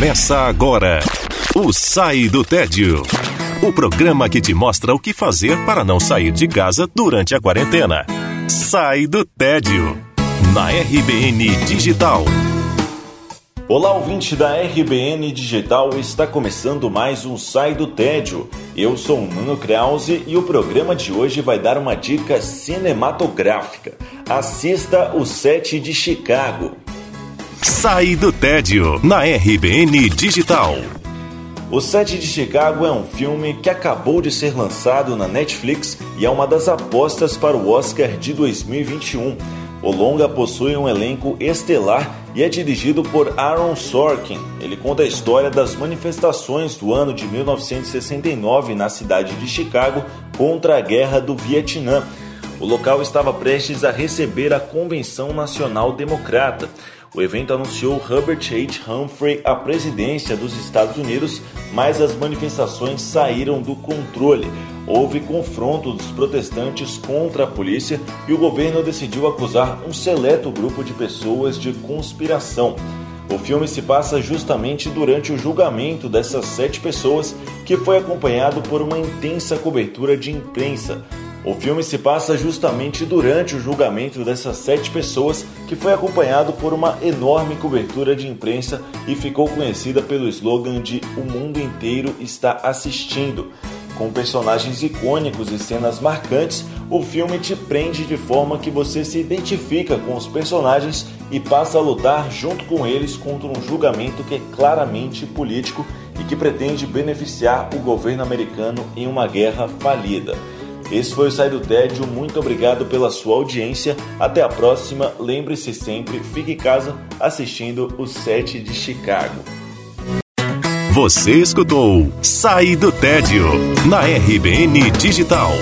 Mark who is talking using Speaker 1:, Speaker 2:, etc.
Speaker 1: Começa agora o Sai do Tédio. O programa que te mostra o que fazer para não sair de casa durante a quarentena. Sai do Tédio. Na RBN Digital.
Speaker 2: Olá, ouvinte da RBN Digital, está começando mais um Sai do Tédio. Eu sou o Nuno Krause e o programa de hoje vai dar uma dica cinematográfica. Assista o set de Chicago.
Speaker 1: Sai do Tédio, na RBN Digital.
Speaker 2: O Sete de Chicago é um filme que acabou de ser lançado na Netflix e é uma das apostas para o Oscar de 2021. O longa possui um elenco estelar e é dirigido por Aaron Sorkin. Ele conta a história das manifestações do ano de 1969 na cidade de Chicago contra a Guerra do Vietnã. O local estava prestes a receber a Convenção Nacional Democrata. O evento anunciou Herbert H. Humphrey à presidência dos Estados Unidos, mas as manifestações saíram do controle. Houve confronto dos protestantes contra a polícia e o governo decidiu acusar um seleto grupo de pessoas de conspiração. O filme se passa justamente durante o julgamento dessas sete pessoas, que foi acompanhado por uma intensa cobertura de imprensa. O filme se passa justamente durante o julgamento dessas sete pessoas, que foi acompanhado por uma enorme cobertura de imprensa e ficou conhecida pelo slogan de O mundo inteiro está assistindo. Com personagens icônicos e cenas marcantes, o filme te prende de forma que você se identifica com os personagens e passa a lutar junto com eles contra um julgamento que é claramente político e que pretende beneficiar o governo americano em uma guerra falida. Esse foi o Sai do Tédio. Muito obrigado pela sua audiência. Até a próxima. Lembre-se sempre, fique em casa assistindo o set de Chicago.
Speaker 1: Você escutou Sai do Tédio na RBN Digital.